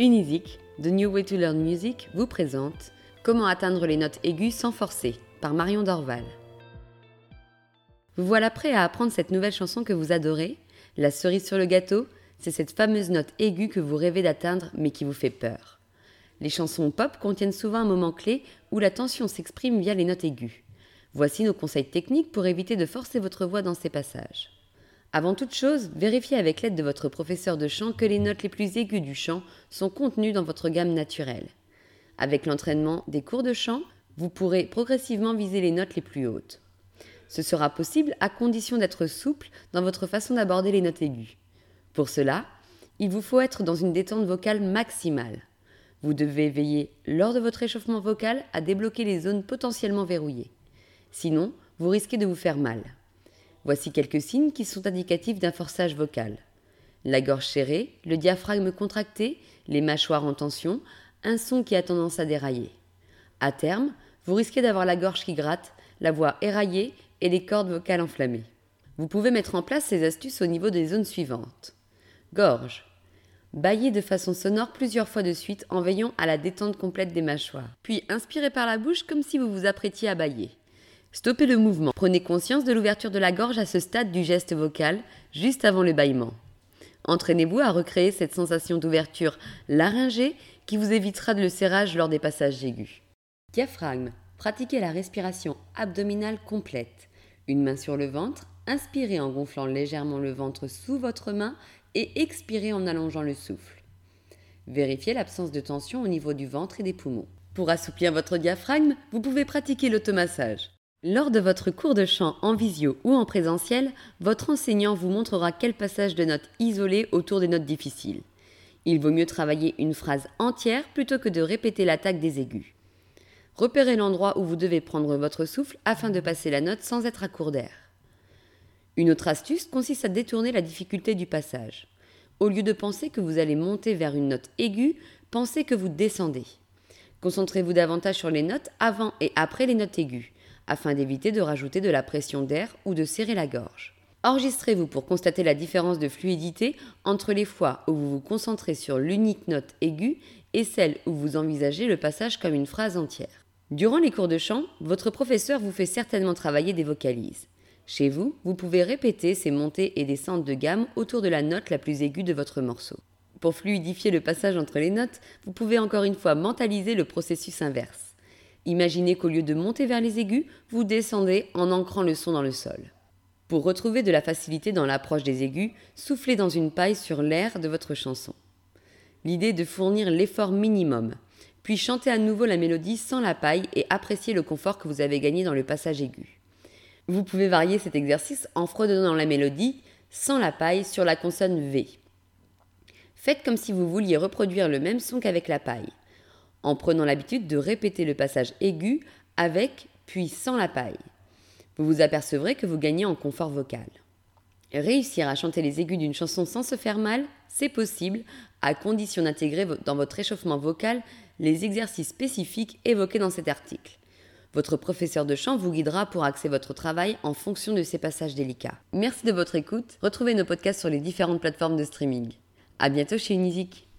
Unizik, The New Way to Learn Music, vous présente Comment atteindre les notes aiguës sans forcer par Marion Dorval. Vous voilà prêt à apprendre cette nouvelle chanson que vous adorez? La cerise sur le gâteau, c'est cette fameuse note aiguë que vous rêvez d'atteindre mais qui vous fait peur. Les chansons pop contiennent souvent un moment clé où la tension s'exprime via les notes aiguës. Voici nos conseils techniques pour éviter de forcer votre voix dans ces passages. Avant toute chose, vérifiez avec l'aide de votre professeur de chant que les notes les plus aiguës du chant sont contenues dans votre gamme naturelle. Avec l'entraînement des cours de chant, vous pourrez progressivement viser les notes les plus hautes. Ce sera possible à condition d'être souple dans votre façon d'aborder les notes aiguës. Pour cela, il vous faut être dans une détente vocale maximale. Vous devez veiller, lors de votre échauffement vocal, à débloquer les zones potentiellement verrouillées. Sinon, vous risquez de vous faire mal. Voici quelques signes qui sont indicatifs d'un forçage vocal. La gorge serrée, le diaphragme contracté, les mâchoires en tension, un son qui a tendance à dérailler. À terme, vous risquez d'avoir la gorge qui gratte, la voix éraillée et les cordes vocales enflammées. Vous pouvez mettre en place ces astuces au niveau des zones suivantes. Gorge. Baillez de façon sonore plusieurs fois de suite en veillant à la détente complète des mâchoires. Puis inspirez par la bouche comme si vous vous apprêtiez à bailler. Stoppez le mouvement. Prenez conscience de l'ouverture de la gorge à ce stade du geste vocal, juste avant le bâillement. Entraînez-vous à recréer cette sensation d'ouverture laryngée qui vous évitera le serrage lors des passages aigus. Diaphragme. Pratiquez la respiration abdominale complète. Une main sur le ventre, inspirez en gonflant légèrement le ventre sous votre main et expirez en allongeant le souffle. Vérifiez l'absence de tension au niveau du ventre et des poumons. Pour assouplir votre diaphragme, vous pouvez pratiquer l'automassage. Lors de votre cours de chant en visio ou en présentiel, votre enseignant vous montrera quel passage de notes isolées autour des notes difficiles. Il vaut mieux travailler une phrase entière plutôt que de répéter l'attaque des aigus. Repérez l'endroit où vous devez prendre votre souffle afin de passer la note sans être à court d'air. Une autre astuce consiste à détourner la difficulté du passage. Au lieu de penser que vous allez monter vers une note aiguë, pensez que vous descendez. Concentrez-vous davantage sur les notes avant et après les notes aiguës afin d'éviter de rajouter de la pression d'air ou de serrer la gorge. Enregistrez-vous pour constater la différence de fluidité entre les fois où vous vous concentrez sur l'unique note aiguë et celle où vous envisagez le passage comme une phrase entière. Durant les cours de chant, votre professeur vous fait certainement travailler des vocalises. Chez vous, vous pouvez répéter ces montées et descentes de gamme autour de la note la plus aiguë de votre morceau. Pour fluidifier le passage entre les notes, vous pouvez encore une fois mentaliser le processus inverse. Imaginez qu'au lieu de monter vers les aigus, vous descendez en ancrant le son dans le sol. Pour retrouver de la facilité dans l'approche des aigus, soufflez dans une paille sur l'air de votre chanson. L'idée est de fournir l'effort minimum, puis chantez à nouveau la mélodie sans la paille et appréciez le confort que vous avez gagné dans le passage aigu. Vous pouvez varier cet exercice en fredonnant la mélodie sans la paille sur la consonne V. Faites comme si vous vouliez reproduire le même son qu'avec la paille en prenant l'habitude de répéter le passage aigu avec puis sans la paille. Vous vous apercevrez que vous gagnez en confort vocal. Réussir à chanter les aigus d'une chanson sans se faire mal, c'est possible, à condition d'intégrer dans votre échauffement vocal les exercices spécifiques évoqués dans cet article. Votre professeur de chant vous guidera pour axer votre travail en fonction de ces passages délicats. Merci de votre écoute. Retrouvez nos podcasts sur les différentes plateformes de streaming. À bientôt chez Unizik.